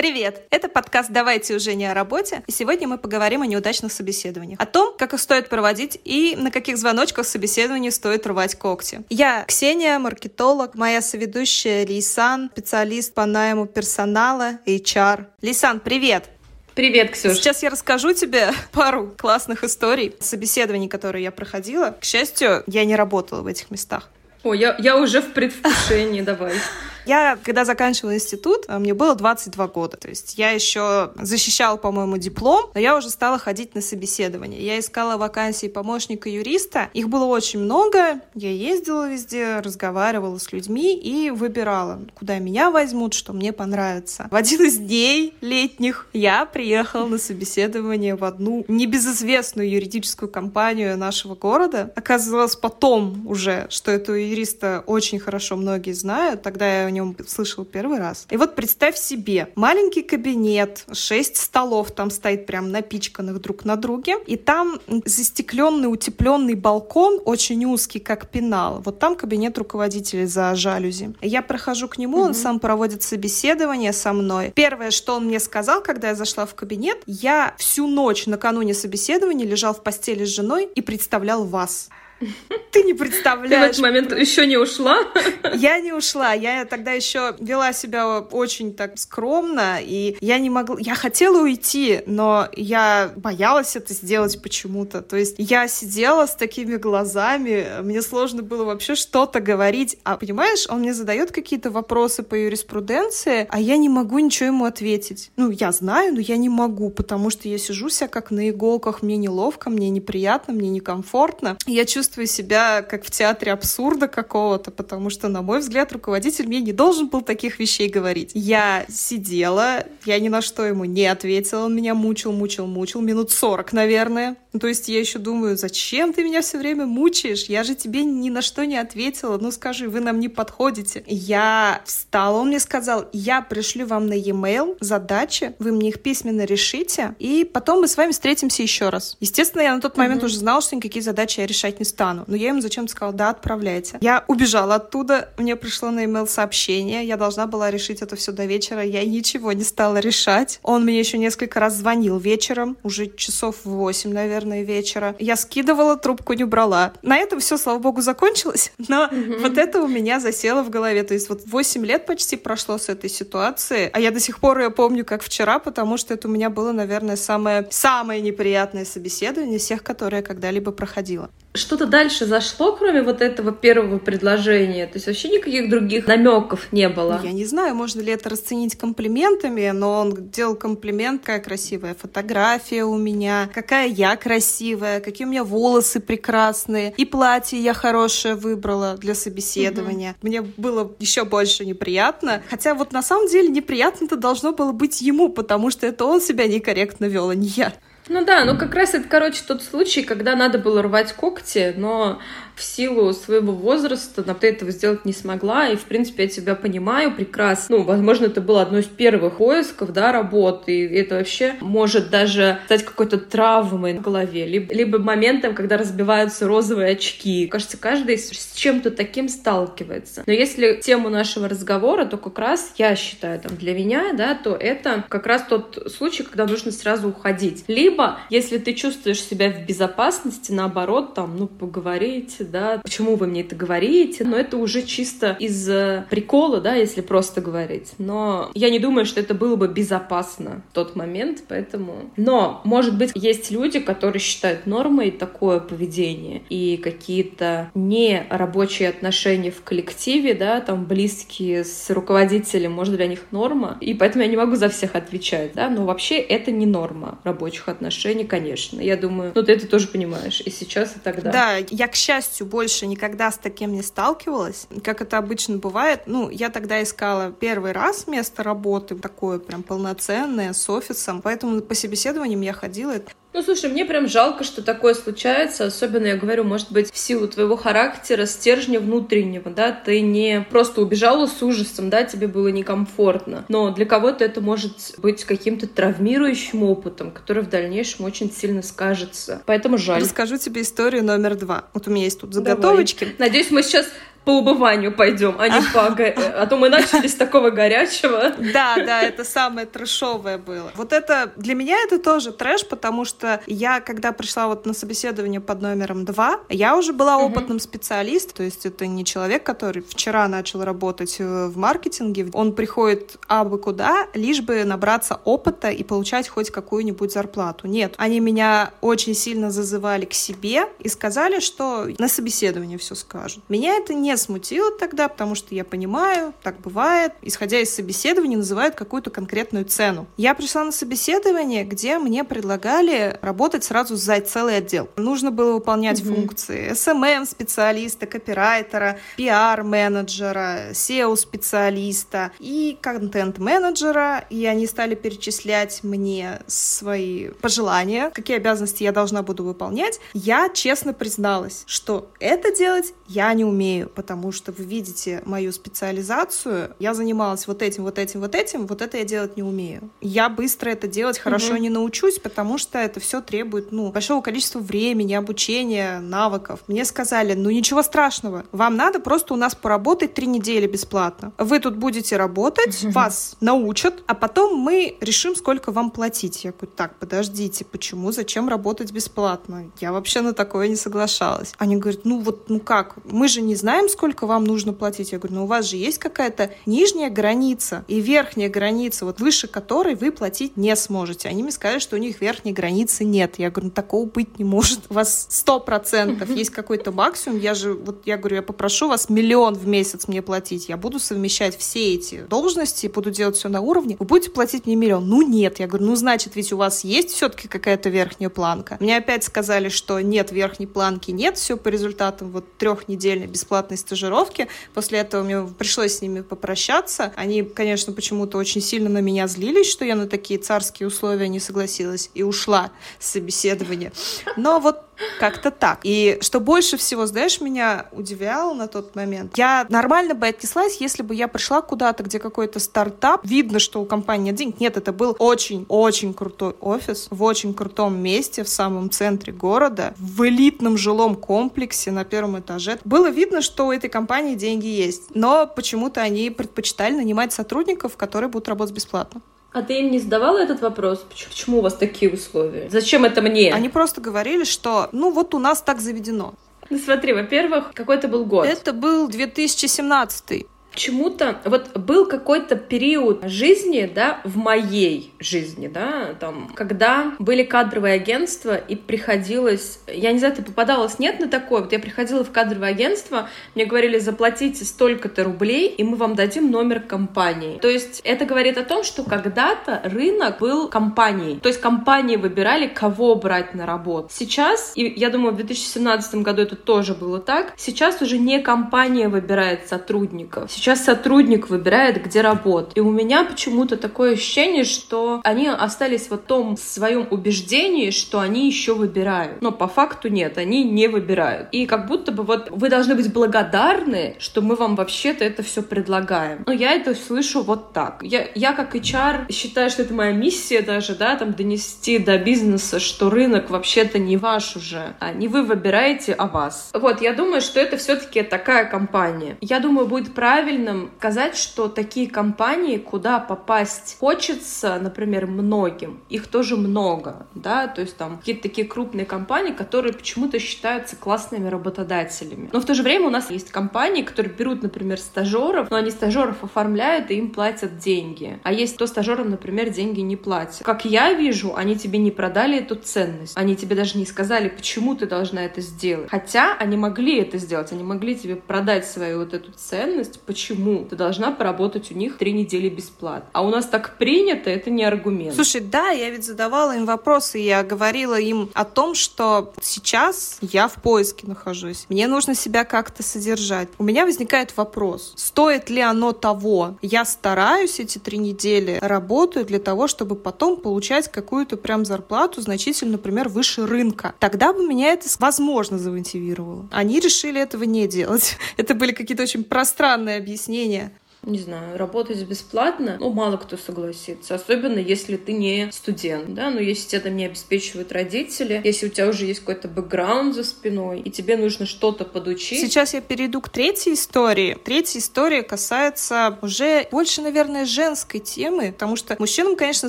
Привет! Это подкаст «Давайте уже не о работе», и сегодня мы поговорим о неудачных собеседованиях, о том, как их стоит проводить и на каких звоночках собеседований стоит рвать когти. Я Ксения, маркетолог, моя соведущая Лейсан, специалист по найму персонала, HR. Лейсан, привет! Привет, Ксюша. Сейчас я расскажу тебе пару классных историй собеседований, которые я проходила. К счастью, я не работала в этих местах. О, я, я уже в предвкушении, давай. Я, когда заканчивала институт, а, мне было 22 года. То есть я еще защищала, по-моему, диплом, но я уже стала ходить на собеседование. Я искала вакансии помощника юриста. Их было очень много. Я ездила везде, разговаривала с людьми и выбирала, куда меня возьмут, что мне понравится. В один из дней летних я приехала на собеседование в одну небезызвестную юридическую компанию нашего города. Оказывалось потом уже, что этого юриста очень хорошо многие знают. Тогда я о нем слышал первый раз. И вот представь себе, маленький кабинет, шесть столов там стоит прям напичканных друг на друге, и там застекленный, утепленный балкон, очень узкий, как пенал. Вот там кабинет руководителя за жалюзи. Я прохожу к нему, угу. он сам проводит собеседование со мной. Первое, что он мне сказал, когда я зашла в кабинет, я всю ночь накануне собеседования лежал в постели с женой и представлял вас. Ты не представляешь. Ты в этот момент еще не ушла? Я не ушла. Я тогда еще вела себя очень так скромно, и я не могла... Я хотела уйти, но я боялась это сделать почему-то. То есть я сидела с такими глазами, мне сложно было вообще что-то говорить. А понимаешь, он мне задает какие-то вопросы по юриспруденции, а я не могу ничего ему ответить. Ну, я знаю, но я не могу, потому что я сижу себя как на иголках, мне неловко, мне неприятно, мне некомфортно. Я чувствую чувствую себя как в театре абсурда какого-то, потому что, на мой взгляд, руководитель мне не должен был таких вещей говорить. Я сидела, я ни на что ему не ответила, он меня мучил, мучил, мучил, минут 40, наверное. Ну, то есть я еще думаю, зачем ты меня все время мучаешь? Я же тебе ни на что не ответила. Ну скажи, вы нам не подходите. Я встала, он мне сказал, я пришлю вам на e-mail задачи, вы мне их письменно решите, и потом мы с вами встретимся еще раз. Естественно, я на тот момент mm-hmm. уже знала, что никакие задачи я решать не стану стану. Но я ему зачем-то сказала, да, отправляйте. Я убежала оттуда, мне пришло на email сообщение, я должна была решить это все до вечера, я ничего не стала решать. Он мне еще несколько раз звонил вечером, уже часов в 8, наверное, вечера. Я скидывала, трубку не брала. На этом все, слава богу, закончилось, но mm-hmm. вот это у меня засело в голове. То есть вот 8 лет почти прошло с этой ситуации, а я до сих пор ее помню как вчера, потому что это у меня было, наверное, самое, самое неприятное собеседование всех, которые я когда-либо проходила что-то дальше зашло, кроме вот этого первого предложения? То есть вообще никаких других намеков не было? Я не знаю, можно ли это расценить комплиментами, но он делал комплимент, какая красивая фотография у меня, какая я красивая, какие у меня волосы прекрасные, и платье я хорошее выбрала для собеседования. Угу. Мне было еще больше неприятно. Хотя вот на самом деле неприятно-то должно было быть ему, потому что это он себя некорректно вел, а не я. Ну да, ну как раз это, короче, тот случай, когда надо было рвать когти, но в силу своего возраста ты этого сделать не смогла, и, в принципе, я тебя понимаю прекрасно. Ну, возможно, это было одно из первых поисков, да, работы, и это вообще может даже стать какой-то травмой в голове, либо, либо моментом, когда разбиваются розовые очки. Кажется, каждый с чем-то таким сталкивается. Но если тему нашего разговора, то как раз я считаю, там, для меня, да, то это как раз тот случай, когда нужно сразу уходить. Либо, если ты чувствуешь себя в безопасности, наоборот, там, ну, поговорить, да, почему вы мне это говорите, но это уже чисто из прикола, да, если просто говорить. Но я не думаю, что это было бы безопасно в тот момент, поэтому... Но, может быть, есть люди, которые считают нормой такое поведение и какие-то нерабочие отношения в коллективе, да, там близкие с руководителем, может, для них норма, и поэтому я не могу за всех отвечать, да, но вообще это не норма рабочих отношений, конечно. Я думаю, ну ты это тоже понимаешь, и сейчас, и тогда. Да, я, к счастью, счастью, больше никогда с таким не сталкивалась. Как это обычно бывает, ну, я тогда искала первый раз место работы, такое прям полноценное, с офисом, поэтому по собеседованиям я ходила. Ну, слушай, мне прям жалко, что такое случается, особенно, я говорю, может быть, в силу твоего характера, стержня внутреннего, да, ты не просто убежала с ужасом, да, тебе было некомфортно, но для кого-то это может быть каким-то травмирующим опытом, который в дальнейшем очень сильно скажется, поэтому жаль. Расскажу тебе историю номер два. Вот у меня есть тут заготовочки. Давай. Надеюсь, мы сейчас по убыванию пойдем, а не по... А то мы начали с такого горячего. Да, да, это самое трэшовое было. Вот это... Для меня это тоже трэш, потому что я, когда пришла вот на собеседование под номером два, я уже была опытным специалистом, то есть это не человек, который вчера начал работать э, в маркетинге, он приходит абы куда, лишь бы набраться опыта и получать хоть какую-нибудь зарплату. Нет, они меня очень сильно зазывали к себе и сказали, что на собеседовании все скажут. Меня это не смутило тогда, потому что я понимаю, так бывает. Исходя из собеседования, называют какую-то конкретную цену. Я пришла на собеседование, где мне предлагали работать сразу за целый отдел. Нужно было выполнять mm-hmm. функции SMM-специалиста, копирайтера, PR-менеджера, SEO-специалиста и контент-менеджера. И они стали перечислять мне свои пожелания, какие обязанности я должна буду выполнять. Я честно призналась, что это делать я не умею, потому что вы видите мою специализацию. Я занималась вот этим, вот этим, вот этим, вот это я делать не умею. Я быстро это делать хорошо угу. не научусь, потому что это все требует, ну, большого количества времени, обучения, навыков. Мне сказали, ну ничего страшного, вам надо просто у нас поработать три недели бесплатно. Вы тут будете работать, угу. вас научат, а потом мы решим, сколько вам платить. Я говорю, так, подождите, почему, зачем работать бесплатно? Я вообще на такое не соглашалась. Они говорят, ну вот, ну как, мы же не знаем, сколько вам нужно платить. Я говорю, ну у вас же есть какая-то нижняя граница и верхняя граница, вот выше которой вы платить не сможете. Они мне сказали, что у них верхней границы нет. Я говорю, ну такого быть не может. У вас сто процентов есть какой-то максимум. Я же, вот я говорю, я попрошу вас миллион в месяц мне платить. Я буду совмещать все эти должности, буду делать все на уровне. Вы будете платить мне миллион? Ну нет. Я говорю, ну значит, ведь у вас есть все-таки какая-то верхняя планка. Мне опять сказали, что нет, верхней планки нет, все по результатам вот трех недельной бесплатной стажировки. После этого мне пришлось с ними попрощаться. Они, конечно, почему-то очень сильно на меня злились, что я на такие царские условия не согласилась и ушла с собеседования. Но вот как-то так. И что больше всего, знаешь, меня удивляло на тот момент, я нормально бы отнеслась, если бы я пришла куда-то, где какой-то стартап, видно, что у компании нет денег. Нет, это был очень-очень крутой офис в очень крутом месте в самом центре города, в элитном жилом комплексе на первом этаже. Было видно, что у этой компании деньги есть, но почему-то они предпочитали нанимать сотрудников, которые будут работать бесплатно. А ты им не задавала этот вопрос? Почему у вас такие условия? Зачем это мне? Они просто говорили, что ну вот у нас так заведено. Ну смотри, во-первых, какой это был год? Это был 2017 чему-то, вот был какой-то период жизни, да, в моей жизни, да, там, когда были кадровые агентства, и приходилось, я не знаю, ты попадалась, нет на такое, вот я приходила в кадровое агентство, мне говорили, заплатите столько-то рублей, и мы вам дадим номер компании. То есть это говорит о том, что когда-то рынок был компанией, то есть компании выбирали, кого брать на работу. Сейчас, и я думаю, в 2017 году это тоже было так, сейчас уже не компания выбирает сотрудников, Сейчас сотрудник выбирает, где работать. И у меня почему-то такое ощущение, что они остались в том своем убеждении, что они еще выбирают. Но по факту нет, они не выбирают. И как будто бы вот вы должны быть благодарны, что мы вам вообще-то это все предлагаем. Но я это слышу вот так. Я, я как HR считаю, что это моя миссия даже, да, там донести до бизнеса, что рынок вообще-то не ваш уже, а не вы выбираете, а вас. Вот, я думаю, что это все-таки такая компания. Я думаю, будет правильно правильным сказать, что такие компании, куда попасть хочется, например, многим, их тоже много, да, то есть там какие-то такие крупные компании, которые почему-то считаются классными работодателями. Но в то же время у нас есть компании, которые берут, например, стажеров, но они стажеров оформляют и им платят деньги. А есть кто стажерам, например, деньги не платят. Как я вижу, они тебе не продали эту ценность. Они тебе даже не сказали, почему ты должна это сделать. Хотя они могли это сделать, они могли тебе продать свою вот эту ценность, почему ты должна поработать у них три недели бесплатно. А у нас так принято, это не аргумент. Слушай, да, я ведь задавала им вопросы, я говорила им о том, что сейчас я в поиске нахожусь. Мне нужно себя как-то содержать. У меня возникает вопрос, стоит ли оно того? Я стараюсь эти три недели, работаю для того, чтобы потом получать какую-то прям зарплату значительно, например, выше рынка. Тогда бы меня это, возможно, замотивировало. Они решили этого не делать. Это были какие-то очень пространные объяснения объяснение не знаю, работать бесплатно, ну, мало кто согласится. Особенно, если ты не студент, да, но если тебя там не обеспечивают родители, если у тебя уже есть какой-то бэкграунд за спиной, и тебе нужно что-то подучить. Сейчас я перейду к третьей истории. Третья история касается уже больше, наверное, женской темы, потому что мужчинам, конечно,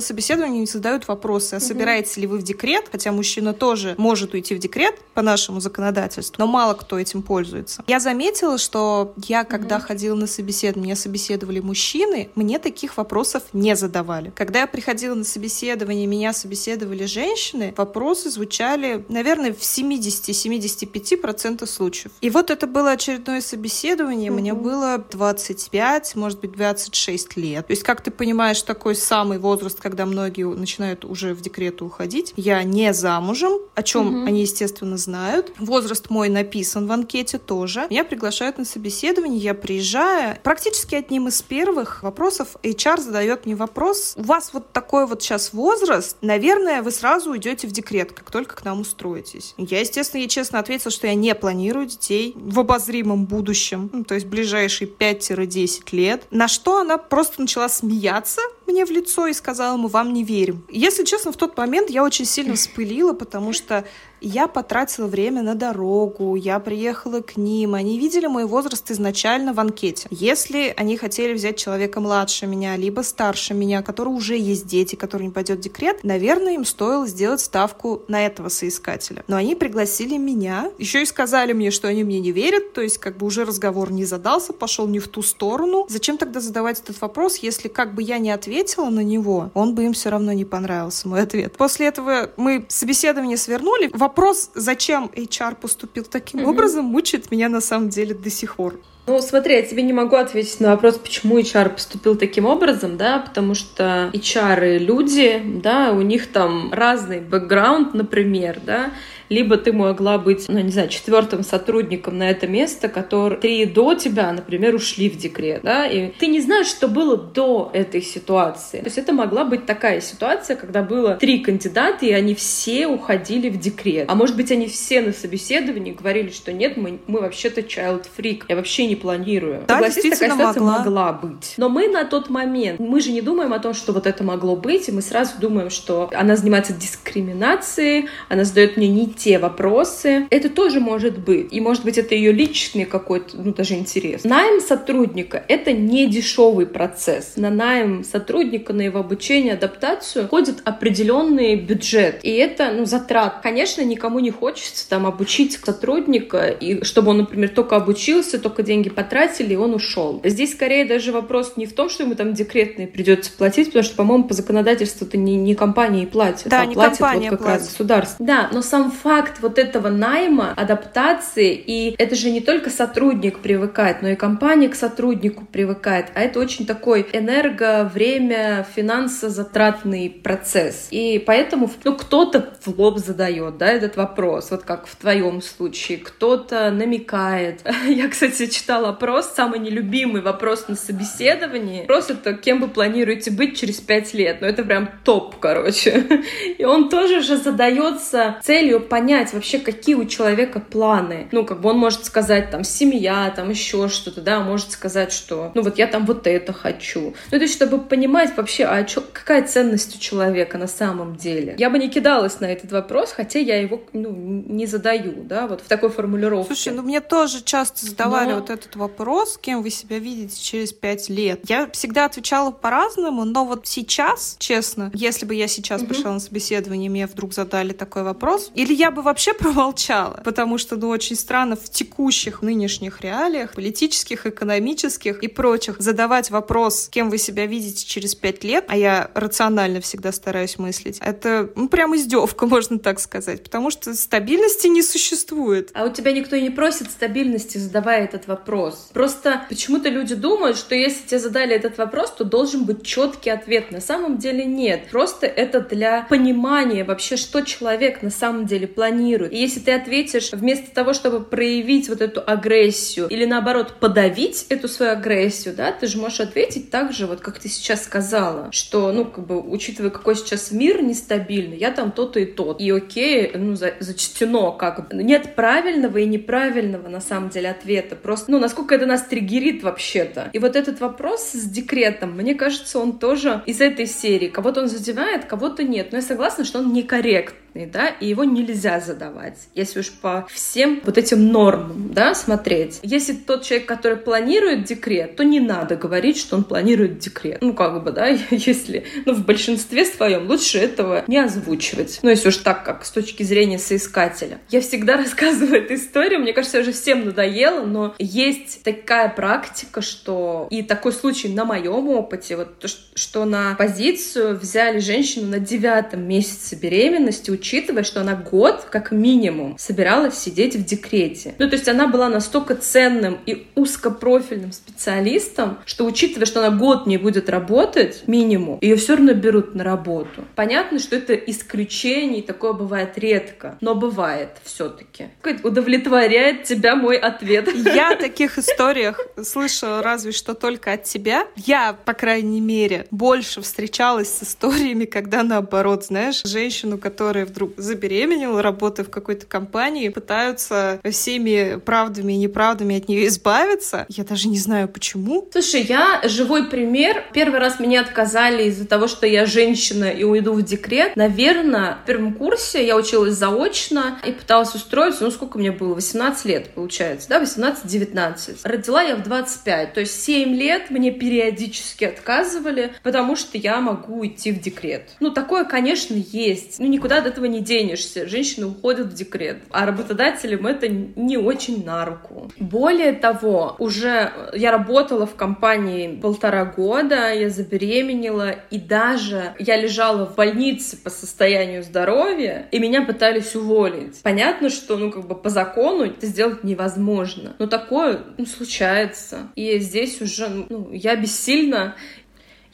собеседование не задают вопросы, а угу. собираетесь ли вы в декрет, хотя мужчина тоже может уйти в декрет по нашему законодательству, но мало кто этим пользуется. Я заметила, что я, когда угу. ходила на собеседование, меня собеседовали мужчины, мне таких вопросов не задавали. Когда я приходила на собеседование, меня собеседовали женщины, вопросы звучали, наверное, в 70-75% случаев. И вот это было очередное собеседование, угу. мне было 25, может быть, 26 лет. То есть, как ты понимаешь, такой самый возраст, когда многие начинают уже в декрет уходить. Я не замужем, о чем угу. они, естественно, знают. Возраст мой написан в анкете тоже. Меня приглашают на собеседование, я приезжаю. Практически одним из первых вопросов HR задает мне вопрос. У вас вот такой вот сейчас возраст, наверное, вы сразу уйдете в декрет, как только к нам устроитесь. Я, естественно, ей честно ответила, что я не планирую детей в обозримом будущем, ну, то есть ближайшие 5-10 лет. На что она просто начала смеяться, мне в лицо и сказала, мы вам не верим. Если честно, в тот момент я очень сильно вспылила, потому что я потратила время на дорогу, я приехала к ним, они видели мой возраст изначально в анкете. Если они хотели взять человека младше меня, либо старше меня, который уже есть дети, который не пойдет в декрет, наверное, им стоило сделать ставку на этого соискателя. Но они пригласили меня, еще и сказали мне, что они мне не верят, то есть как бы уже разговор не задался, пошел не в ту сторону. Зачем тогда задавать этот вопрос, если как бы я не ответила на него, он бы им все равно не понравился, мой ответ. После этого мы собеседование свернули. Вопрос, зачем HR поступил таким mm-hmm. образом, мучает меня на самом деле до сих пор. Ну, смотри, я тебе не могу ответить на вопрос, почему HR поступил таким образом, да, потому что HR люди, да, у них там разный бэкграунд, например, да, либо ты могла быть, ну, не знаю, четвертым сотрудником на это место, который три до тебя, например, ушли в декрет, да, и ты не знаешь, что было до этой ситуации. То есть это могла быть такая ситуация, когда было три кандидата, и они все уходили в декрет. А может быть, они все на собеседовании говорили, что нет, мы, мы вообще-то child freak, я вообще не планирую. Да, Согласись, такая ситуация могла. могла быть. Но мы на тот момент, мы же не думаем о том, что вот это могло быть, и мы сразу думаем, что она занимается дискриминацией, она задает мне не те вопросы. Это тоже может быть. И может быть это ее личный какой-то, ну даже интерес. Найм сотрудника — это не дешевый процесс. На найм сотрудника, на его обучение, адаптацию ходит определенный бюджет. И это, ну, затрат. Конечно, никому не хочется там обучить сотрудника, и чтобы он, например, только обучился, только деньги потратили, и он ушел. Здесь скорее даже вопрос не в том, что ему там декретные придется платить, потому что, по-моему, по законодательству это не, не компании платят, да, а не платит вот как платит. раз государство. Да, но сам факт вот этого найма, адаптации, и это же не только сотрудник привыкает, но и компания к сотруднику привыкает, а это очень такой энерго, время, финансозатратный процесс. И поэтому ну, кто-то в лоб задает да, этот вопрос, вот как в твоем случае, кто-то намекает. Я, кстати, читала опрос, самый нелюбимый вопрос на собеседовании. Вопрос это, кем вы планируете быть через пять лет? Ну, это прям топ, короче. И он тоже же задается целью понять вообще, какие у человека планы. Ну, как бы он может сказать, там, семья, там, еще что-то, да, может сказать, что, ну, вот я там вот это хочу. Ну, то есть, чтобы понимать вообще, а чё, какая ценность у человека на самом деле. Я бы не кидалась на этот вопрос, хотя я его, ну, не задаю, да, вот в такой формулировке. Слушай, ну, мне тоже часто задавали но... вот этот вопрос, кем вы себя видите через пять лет. Я всегда отвечала по-разному, но вот сейчас, честно, если бы я сейчас угу. пришла на собеседование, мне вдруг задали такой вопрос, или я бы вообще промолчала, потому что, ну, очень странно в текущих нынешних реалиях, политических, экономических и прочих, задавать вопрос, кем вы себя видите через пять лет, а я рационально всегда стараюсь мыслить, это, ну, прям издевка, можно так сказать, потому что стабильности не существует. А у тебя никто не просит стабильности, задавая этот вопрос. Просто почему-то люди думают, что если тебе задали этот вопрос, то должен быть четкий ответ. На самом деле нет. Просто это для понимания вообще, что человек на самом деле планирует. И если ты ответишь вместо того, чтобы проявить вот эту агрессию или наоборот подавить эту свою агрессию, да, ты же можешь ответить так же, вот как ты сейчас сказала, что, ну, как бы, учитывая, какой сейчас мир нестабильный, я там то-то и тот. И окей, ну, за, зачтено как бы. Нет правильного и неправильного, на самом деле, ответа. Просто, ну, насколько это нас триггерит вообще-то. И вот этот вопрос с декретом, мне кажется, он тоже из этой серии. Кого-то он задевает, кого-то нет. Но я согласна, что он некорректный конкретный, да, и его нельзя задавать, если уж по всем вот этим нормам, да, смотреть. Если тот человек, который планирует декрет, то не надо говорить, что он планирует декрет. Ну, как бы, да, если, ну, в большинстве своем лучше этого не озвучивать. Ну, если уж так, как с точки зрения соискателя. Я всегда рассказываю эту историю, мне кажется, уже всем надоело, но есть такая практика, что и такой случай на моем опыте, вот что на позицию взяли женщину на девятом месяце беременности, учитывая, что она год, как минимум, собиралась сидеть в декрете. Ну, то есть она была настолько ценным и узкопрофильным специалистом, что учитывая, что она год не будет работать, минимум, ее все равно берут на работу. Понятно, что это исключение, такое бывает редко, но бывает все-таки. Удовлетворяет тебя мой ответ. Я о таких историях слышала разве что только от тебя. Я, по крайней мере, больше встречалась с историями, когда наоборот, знаешь, женщину, которая вдруг забеременела, работая в какой-то компании, пытаются всеми правдами и неправдами от нее избавиться. Я даже не знаю, почему. Слушай, я живой пример. Первый раз меня отказали из-за того, что я женщина и уйду в декрет. Наверное, в первом курсе я училась заочно и пыталась устроиться, ну, сколько мне было? 18 лет, получается, да? 18-19. Родила я в 25, то есть 7 лет мне периодически отказывали, потому что я могу уйти в декрет. Ну, такое, конечно, есть. Ну, никуда до этого не денешься. Женщины уходят в декрет. А работодателям это не очень на руку. Более того, уже я работала в компании полтора года, я забеременела, и даже я лежала в больнице по состоянию здоровья, и меня пытались уволить. Понятно, что, ну, как бы по закону это сделать невозможно. Но такое, ну, случается. И здесь уже, ну, я бессильна,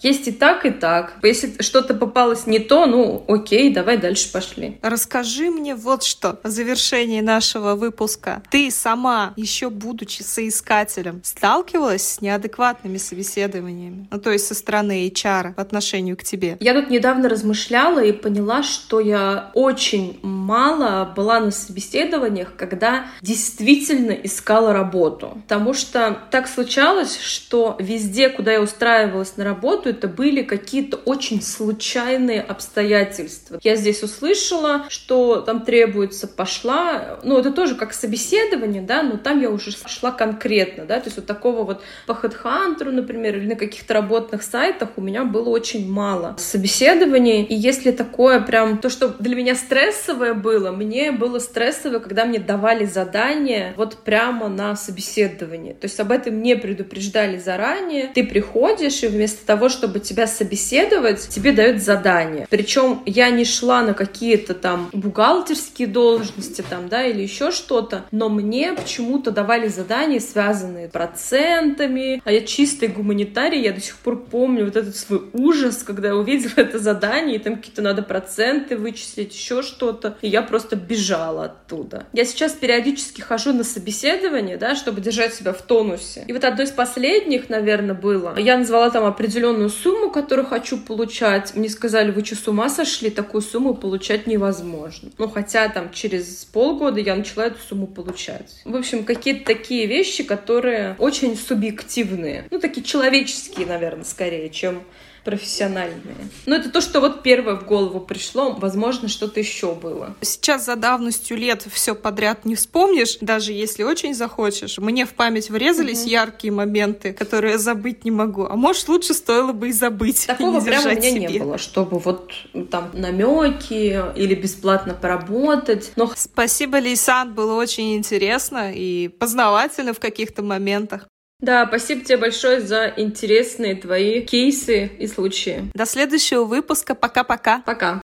есть и так, и так. Если что-то попалось не то, ну окей, давай дальше пошли. Расскажи мне вот что в завершении нашего выпуска. Ты сама, еще будучи соискателем, сталкивалась с неадекватными собеседованиями? Ну, то есть со стороны HR по отношению к тебе? Я тут недавно размышляла и поняла, что я очень мало была на собеседованиях, когда действительно искала работу. Потому что так случалось, что везде, куда я устраивалась на работу, что это были какие-то очень случайные обстоятельства. Я здесь услышала, что там требуется, пошла, ну, это тоже как собеседование, да, но там я уже шла конкретно, да, то есть вот такого вот по HeadHunter, например, или на каких-то работных сайтах у меня было очень мало собеседований, и если такое прям, то, что для меня стрессовое было, мне было стрессовое, когда мне давали задание вот прямо на собеседование, то есть об этом не предупреждали заранее, ты приходишь, и вместо того, чтобы тебя собеседовать, тебе дают задание. Причем я не шла на какие-то там бухгалтерские должности там, да, или еще что-то, но мне почему-то давали задания, связанные с процентами, а я чистый гуманитарий, я до сих пор помню вот этот свой ужас, когда я увидела это задание, и там какие-то надо проценты вычислить, еще что-то, и я просто бежала оттуда. Я сейчас периодически хожу на собеседование, да, чтобы держать себя в тонусе. И вот одно из последних, наверное, было, я назвала там определенную определенную сумму, которую хочу получать. Мне сказали, вы что, с ума сошли? Такую сумму получать невозможно. Ну, хотя там через полгода я начала эту сумму получать. В общем, какие-то такие вещи, которые очень субъективные. Ну, такие человеческие, наверное, скорее, чем профессиональные. Но это то, что вот первое в голову пришло. Возможно, что-то еще было. Сейчас за давностью лет все подряд не вспомнишь, даже если очень захочешь. Мне в память врезались угу. яркие моменты, которые я забыть не могу. А может, лучше стоило бы и забыть. Такого и прямо у меня себе. не было, чтобы вот там намеки или бесплатно поработать. Но... Спасибо, Лейсан, было очень интересно и познавательно в каких-то моментах. Да, спасибо тебе большое за интересные твои кейсы и случаи. До следующего выпуска. Пока-пока. Пока. -пока. Пока.